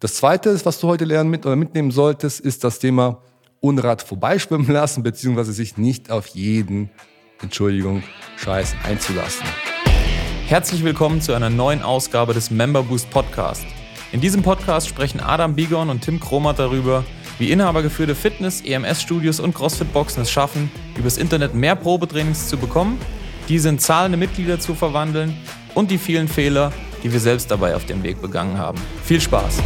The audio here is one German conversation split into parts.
Das zweite, was du heute lernen mit, oder mitnehmen solltest, ist das Thema Unrat vorbeischwimmen lassen, beziehungsweise sich nicht auf jeden, Entschuldigung, Scheiß einzulassen. Herzlich willkommen zu einer neuen Ausgabe des Member Boost Podcast. In diesem Podcast sprechen Adam Bigon und Tim Kromat darüber, wie inhabergeführte Fitness-, EMS-Studios und CrossFit-Boxen es schaffen, übers Internet mehr Probetrainings zu bekommen, diese in zahlende Mitglieder zu verwandeln und die vielen Fehler, die wir selbst dabei auf dem Weg begangen haben. Viel Spaß!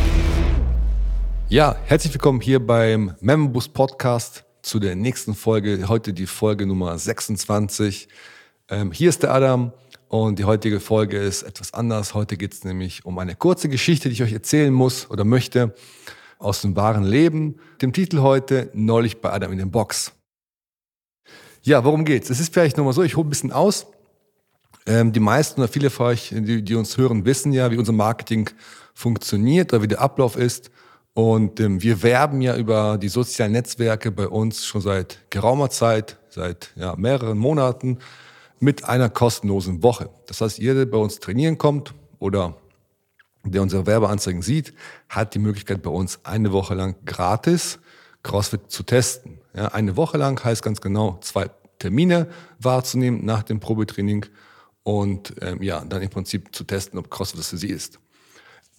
Ja, herzlich willkommen hier beim Membus Podcast zu der nächsten Folge. Heute die Folge Nummer 26. Ähm, hier ist der Adam und die heutige Folge ist etwas anders. Heute geht es nämlich um eine kurze Geschichte, die ich euch erzählen muss oder möchte aus dem wahren Leben. Dem Titel heute Neulich bei Adam in den Box. Ja, worum geht's? Es ist vielleicht nochmal so, ich hole ein bisschen aus. Ähm, die meisten oder viele von euch, die, die, uns hören, wissen ja, wie unser Marketing funktioniert oder wie der Ablauf ist. Und ähm, wir werben ja über die sozialen Netzwerke bei uns schon seit geraumer Zeit, seit ja, mehreren Monaten mit einer kostenlosen Woche. Das heißt, jeder, der bei uns trainieren kommt oder der unsere Werbeanzeigen sieht, hat die Möglichkeit bei uns eine Woche lang gratis CrossFit zu testen. Ja, eine Woche lang heißt ganz genau zwei Termine wahrzunehmen nach dem Probetraining und ähm, ja, dann im Prinzip zu testen, ob CrossFit das für sie ist.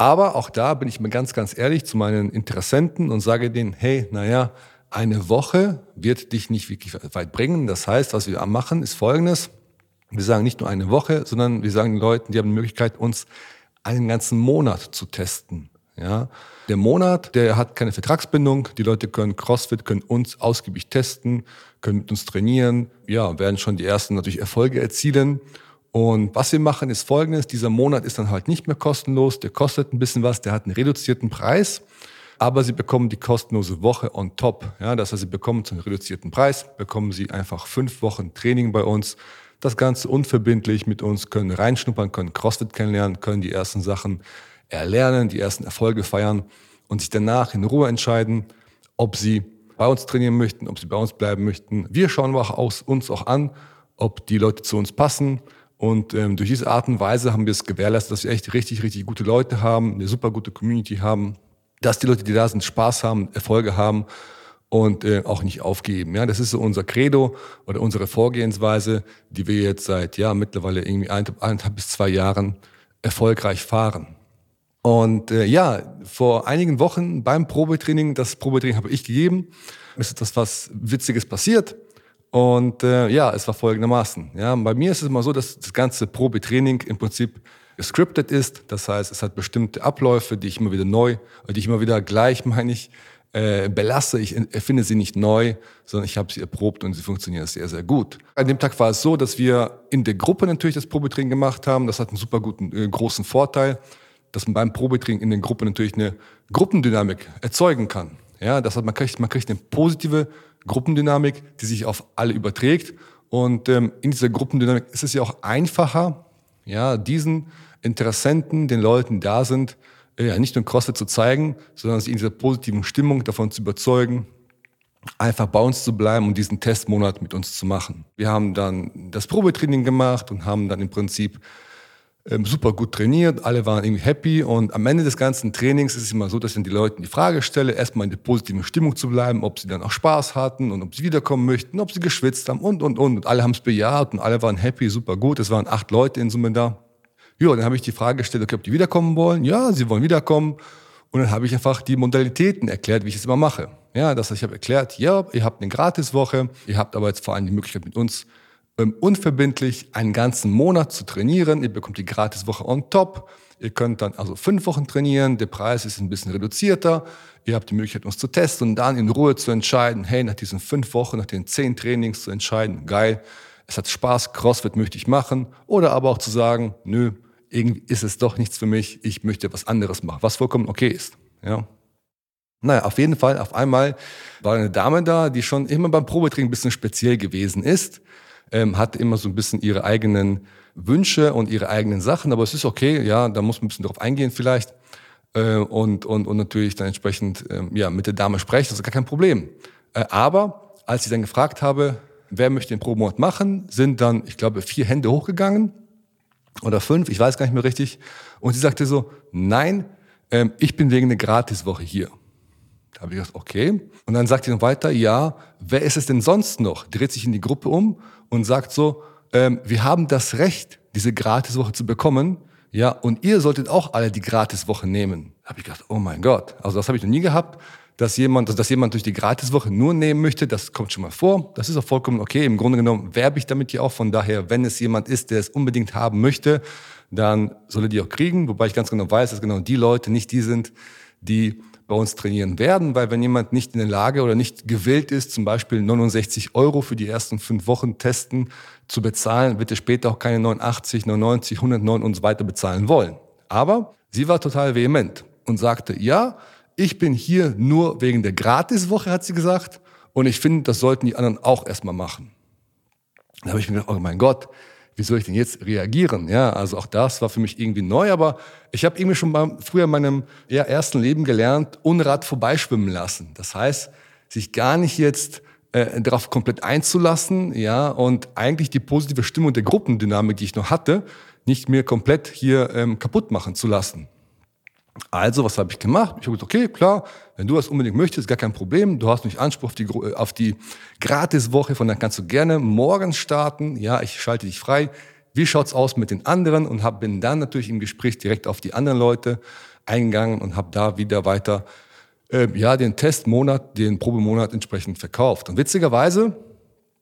Aber auch da bin ich mir ganz, ganz ehrlich zu meinen Interessenten und sage denen, hey, naja, eine Woche wird dich nicht wirklich weit bringen. Das heißt, was wir machen, ist Folgendes. Wir sagen nicht nur eine Woche, sondern wir sagen den Leuten, die haben die Möglichkeit, uns einen ganzen Monat zu testen. Ja, der Monat, der hat keine Vertragsbindung. Die Leute können CrossFit, können uns ausgiebig testen, können mit uns trainieren. Ja, werden schon die ersten natürlich Erfolge erzielen. Und was wir machen, ist folgendes. Dieser Monat ist dann halt nicht mehr kostenlos. Der kostet ein bisschen was. Der hat einen reduzierten Preis. Aber Sie bekommen die kostenlose Woche on top. Ja, das heißt, Sie bekommen zum reduzierten Preis, bekommen Sie einfach fünf Wochen Training bei uns das Ganze unverbindlich mit uns, können reinschnuppern, können CrossFit kennenlernen, können die ersten Sachen erlernen, die ersten Erfolge feiern und sich danach in Ruhe entscheiden, ob sie bei uns trainieren möchten, ob sie bei uns bleiben möchten. Wir schauen auch aus uns auch an, ob die Leute zu uns passen. Und ähm, durch diese Art und Weise haben wir es gewährleistet, dass wir echt richtig, richtig gute Leute haben, eine super gute Community haben, dass die Leute, die da sind, Spaß haben, Erfolge haben und äh, auch nicht aufgeben. Ja, das ist so unser Credo oder unsere Vorgehensweise, die wir jetzt seit ja mittlerweile irgendwie eineinhalb bis zwei Jahren erfolgreich fahren. Und äh, ja, vor einigen Wochen beim Probetraining, das Probetraining habe ich gegeben, ist etwas was Witziges passiert. Und äh, ja, es war folgendermaßen. Ja, bei mir ist es immer so, dass das ganze Probetraining im Prinzip gescriptet ist. Das heißt, es hat bestimmte Abläufe, die ich immer wieder neu, die ich immer wieder gleich, meine ich, äh, belasse. Ich erfinde sie nicht neu, sondern ich habe sie erprobt und sie funktionieren sehr, sehr gut. An dem Tag war es so, dass wir in der Gruppe natürlich das Probetraining gemacht haben. Das hat einen super guten, äh, großen Vorteil, dass man beim Probetraining in den Gruppen natürlich eine Gruppendynamik erzeugen kann. Ja, das heißt, man kriegt, man kriegt eine positive Gruppendynamik, die sich auf alle überträgt. Und ähm, in dieser Gruppendynamik ist es ja auch einfacher, ja, diesen Interessenten, den Leuten da sind, ja, nicht nur CrossFit zu zeigen, sondern sie in dieser positiven Stimmung davon zu überzeugen, einfach bei uns zu bleiben und diesen Testmonat mit uns zu machen. Wir haben dann das Probetraining gemacht und haben dann im Prinzip super gut trainiert, alle waren irgendwie happy und am Ende des ganzen Trainings ist es immer so, dass ich dann die Leuten die Frage stelle, erstmal in der positiven Stimmung zu bleiben, ob sie dann auch Spaß hatten und ob sie wiederkommen möchten, ob sie geschwitzt haben und, und, und. Und alle haben es bejaht und alle waren happy, super gut. Es waren acht Leute in Summe da. Ja, dann habe ich die Frage gestellt, okay, ob die wiederkommen wollen. Ja, sie wollen wiederkommen. Und dann habe ich einfach die Modalitäten erklärt, wie ich es immer mache. Ja, das heißt, ich habe erklärt, ja, ihr habt eine Gratiswoche, ihr habt aber jetzt vor allem die Möglichkeit mit uns ähm, unverbindlich einen ganzen Monat zu trainieren. Ihr bekommt die Gratiswoche on top. Ihr könnt dann also fünf Wochen trainieren. Der Preis ist ein bisschen reduzierter. Ihr habt die Möglichkeit, uns zu testen und dann in Ruhe zu entscheiden, hey, nach diesen fünf Wochen, nach den zehn Trainings zu entscheiden, geil, es hat Spaß, CrossFit möchte ich machen. Oder aber auch zu sagen, nö, irgendwie ist es doch nichts für mich, ich möchte was anderes machen, was vollkommen okay ist. Ja. Naja, auf jeden Fall, auf einmal war eine Dame da, die schon immer beim Probetraining ein bisschen speziell gewesen ist, ähm, hat immer so ein bisschen ihre eigenen Wünsche und ihre eigenen Sachen, aber es ist okay, ja, da muss man ein bisschen drauf eingehen vielleicht äh, und, und, und natürlich dann entsprechend ähm, ja, mit der Dame sprechen, das ist gar kein Problem. Äh, aber als ich dann gefragt habe, wer möchte den Probenort machen, sind dann, ich glaube, vier Hände hochgegangen oder fünf, ich weiß gar nicht mehr richtig. Und sie sagte so, nein, ähm, ich bin wegen einer Gratiswoche hier. Da habe ich gesagt, okay. Und dann sagt sie noch weiter, ja, wer ist es denn sonst noch? Dreht sich in die Gruppe um und sagt so, ähm, wir haben das Recht, diese Gratiswoche zu bekommen. Ja, und ihr solltet auch alle die Gratiswoche nehmen. Da habe ich gedacht, oh mein Gott. Also das habe ich noch nie gehabt, dass jemand, dass jemand durch die Gratiswoche nur nehmen möchte. Das kommt schon mal vor. Das ist auch vollkommen okay. Im Grunde genommen werbe ich damit ja auch. Von daher, wenn es jemand ist, der es unbedingt haben möchte, dann soll er die auch kriegen. Wobei ich ganz genau weiß, dass genau die Leute nicht die sind, die bei uns trainieren werden, weil wenn jemand nicht in der Lage oder nicht gewillt ist, zum Beispiel 69 Euro für die ersten fünf Wochen testen zu bezahlen, wird er später auch keine 89, 99, 109 und so weiter bezahlen wollen. Aber sie war total vehement und sagte, ja, ich bin hier nur wegen der Gratiswoche, hat sie gesagt, und ich finde, das sollten die anderen auch erstmal machen. Da habe ich mir gedacht, oh mein Gott, wie soll ich denn jetzt reagieren? Ja, also auch das war für mich irgendwie neu, aber ich habe irgendwie schon beim, früher in meinem ja, ersten Leben gelernt, Unrat vorbeischwimmen lassen. Das heißt, sich gar nicht jetzt äh, darauf komplett einzulassen, ja, und eigentlich die positive Stimmung der Gruppendynamik, die ich noch hatte, nicht mehr komplett hier ähm, kaputt machen zu lassen. Also, was habe ich gemacht? Ich habe gesagt, okay, klar, wenn du das unbedingt möchtest, gar kein Problem. Du hast nicht Anspruch auf die, auf die Gratiswoche, von dann kannst du gerne morgens starten. Ja, ich schalte dich frei. Wie schaut's aus mit den anderen? Und hab, bin dann natürlich im Gespräch direkt auf die anderen Leute eingegangen und habe da wieder weiter äh, ja, den Testmonat, den Probemonat entsprechend verkauft. Und witzigerweise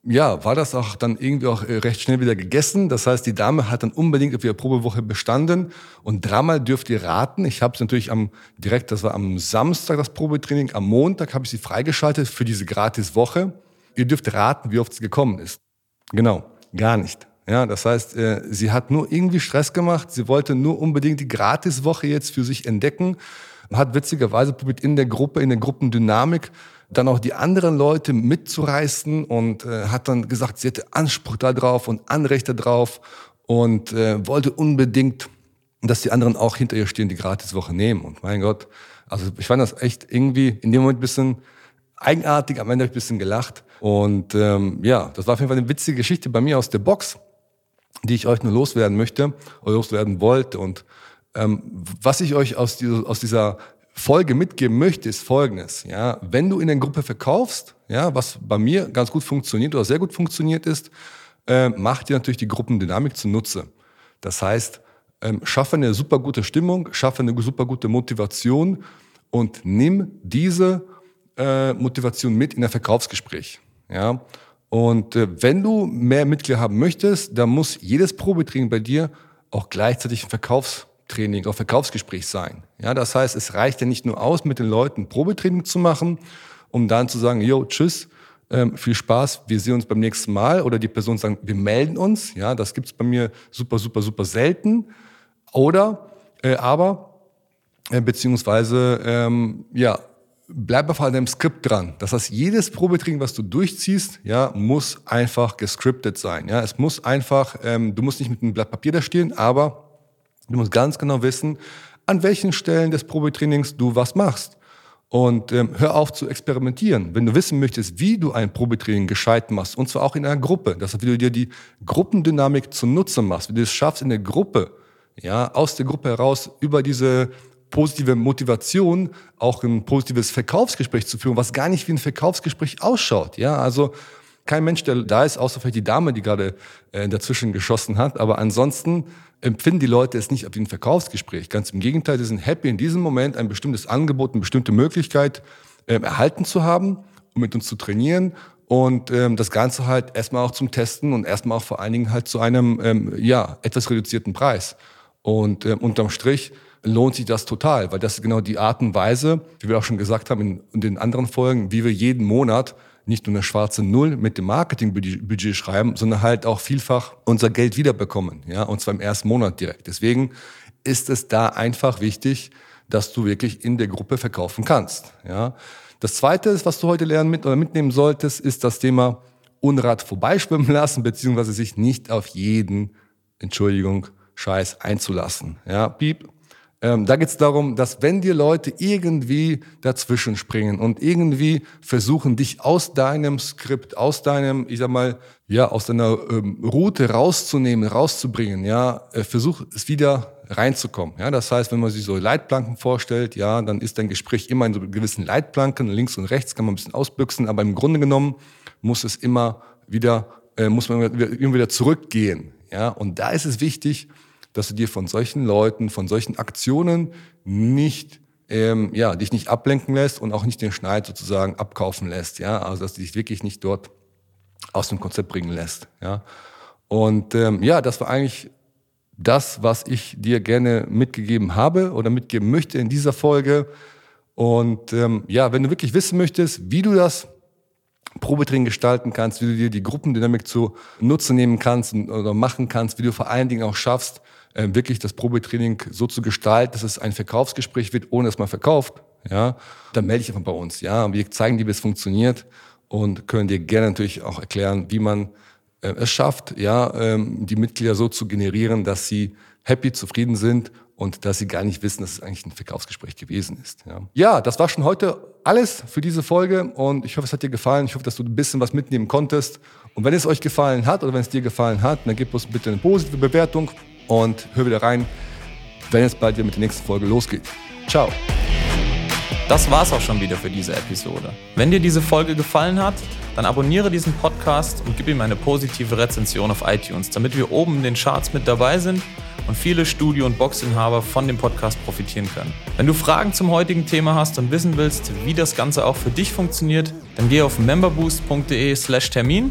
ja, war das auch dann irgendwie auch äh, recht schnell wieder gegessen. Das heißt, die Dame hat dann unbedingt auf ihrer Probewoche bestanden und dreimal dürft ihr raten. Ich habe es natürlich am direkt, das war am Samstag das Probetraining, am Montag habe ich sie freigeschaltet für diese Gratiswoche. Ihr dürft raten, wie oft sie gekommen ist. Genau, gar nicht. Ja, das heißt, äh, sie hat nur irgendwie Stress gemacht. Sie wollte nur unbedingt die Gratiswoche jetzt für sich entdecken. Hat witzigerweise probiert in der Gruppe, in der Gruppendynamik dann auch die anderen Leute mitzureißen und äh, hat dann gesagt, sie hätte Anspruch darauf und Anrechte drauf und äh, wollte unbedingt, dass die anderen auch hinter ihr stehen, die Gratiswoche nehmen. Und mein Gott, also ich fand das echt irgendwie in dem Moment ein bisschen eigenartig, am Ende habe ich ein bisschen gelacht. Und ähm, ja, das war auf jeden Fall eine witzige Geschichte bei mir aus der Box, die ich euch nur loswerden möchte oder loswerden wollte. Und ähm, was ich euch aus, dieser, aus dieser Folge mitgeben möchte, ist folgendes. Ja, wenn du in der Gruppe verkaufst, ja, was bei mir ganz gut funktioniert oder sehr gut funktioniert ist, äh, mach dir natürlich die Gruppendynamik zunutze. Das heißt, ähm, schaffe eine super gute Stimmung, schaffe eine super gute Motivation und nimm diese äh, Motivation mit in ein Verkaufsgespräch. Ja, und äh, wenn du mehr Mitglieder haben möchtest, dann muss jedes Probetraining bei dir auch gleichzeitig ein Verkaufsgespräch Training, auch Verkaufsgespräch sein. Ja, das heißt, es reicht ja nicht nur aus, mit den Leuten Probetraining zu machen, um dann zu sagen, yo, tschüss, ähm, viel Spaß, wir sehen uns beim nächsten Mal. Oder die Person sagen, wir melden uns. Ja, das gibt's bei mir super, super, super selten. Oder, äh, aber, äh, beziehungsweise, ähm, ja, bleib auf deinem Skript dran. Das heißt, jedes Probetraining, was du durchziehst, ja, muss einfach gescriptet sein. Ja, es muss einfach, ähm, du musst nicht mit einem Blatt Papier da stehen, aber Du musst ganz genau wissen, an welchen Stellen des Probetrainings du was machst. Und ähm, hör auf zu experimentieren. Wenn du wissen möchtest, wie du ein Probetraining gescheit machst, und zwar auch in einer Gruppe, das heißt, wie du dir die Gruppendynamik zunutze machst, wie du es schaffst, in der Gruppe, ja, aus der Gruppe heraus über diese positive Motivation auch ein positives Verkaufsgespräch zu führen, was gar nicht wie ein Verkaufsgespräch ausschaut. Ja, also kein Mensch, der da ist, außer vielleicht die Dame, die gerade äh, dazwischen geschossen hat. Aber ansonsten empfinden die Leute es nicht wie ein Verkaufsgespräch. Ganz im Gegenteil, sie sind happy, in diesem Moment ein bestimmtes Angebot, eine bestimmte Möglichkeit äh, erhalten zu haben, um mit uns zu trainieren und ähm, das Ganze halt erstmal auch zum Testen und erstmal auch vor allen Dingen halt zu einem ähm, ja etwas reduzierten Preis. Und ähm, unterm Strich lohnt sich das total, weil das ist genau die Art und Weise, wie wir auch schon gesagt haben in, in den anderen Folgen, wie wir jeden Monat nicht nur eine schwarze Null mit dem Marketingbudget schreiben, sondern halt auch vielfach unser Geld wiederbekommen, ja, und zwar im ersten Monat direkt. Deswegen ist es da einfach wichtig, dass du wirklich in der Gruppe verkaufen kannst, ja. Das zweite, was du heute lernen mit oder mitnehmen solltest, ist das Thema Unrat vorbeischwimmen lassen, beziehungsweise sich nicht auf jeden, Entschuldigung, Scheiß einzulassen, ja. Piep, Ähm, da geht es darum, dass wenn dir Leute irgendwie dazwischen springen und irgendwie versuchen, dich aus deinem Skript, aus deinem, ich sag mal, ja, aus deiner ähm, Route rauszunehmen, rauszubringen, ja, äh, versuch es wieder reinzukommen. Ja, das heißt, wenn man sich so Leitplanken vorstellt, ja, dann ist dein Gespräch immer in so gewissen Leitplanken, links und rechts kann man ein bisschen ausbüchsen, aber im Grunde genommen muss es immer wieder, äh, muss man immer wieder zurückgehen. Ja, und da ist es wichtig, dass du dir von solchen Leuten, von solchen Aktionen nicht ähm, ja, dich nicht ablenken lässt und auch nicht den Schneid sozusagen abkaufen lässt, ja, also dass du dich wirklich nicht dort aus dem Konzept bringen lässt, ja. Und ähm, ja, das war eigentlich das, was ich dir gerne mitgegeben habe oder mitgeben möchte in dieser Folge. Und ähm, ja, wenn du wirklich wissen möchtest, wie du das Probetraining gestalten kannst, wie du dir die Gruppendynamik zu Nutzen nehmen kannst oder machen kannst, wie du vor allen Dingen auch schaffst, wirklich das Probetraining so zu gestalten, dass es ein Verkaufsgespräch wird, ohne dass man verkauft, ja, dann melde dich einfach bei uns, ja. Wir zeigen dir, wie es funktioniert und können dir gerne natürlich auch erklären, wie man äh, es schafft, ja, ähm, die Mitglieder so zu generieren, dass sie happy, zufrieden sind und dass sie gar nicht wissen, dass es eigentlich ein Verkaufsgespräch gewesen ist. Ja, ja das war schon heute alles für diese Folge und ich hoffe, es hat dir gefallen. Ich hoffe, dass du ein bisschen was mitnehmen konntest. Und wenn es euch gefallen hat oder wenn es dir gefallen hat, dann gib uns bitte eine positive Bewertung und hör wieder rein, wenn es bald wieder mit der nächsten Folge losgeht. Ciao. Das war's auch schon wieder für diese Episode. Wenn dir diese Folge gefallen hat, dann abonniere diesen Podcast und gib ihm eine positive Rezension auf iTunes, damit wir oben in den Charts mit dabei sind und viele Studio- und Boxinhaber von dem Podcast profitieren können. Wenn du Fragen zum heutigen Thema hast und wissen willst, wie das Ganze auch für dich funktioniert, dann geh auf memberboost.de/termin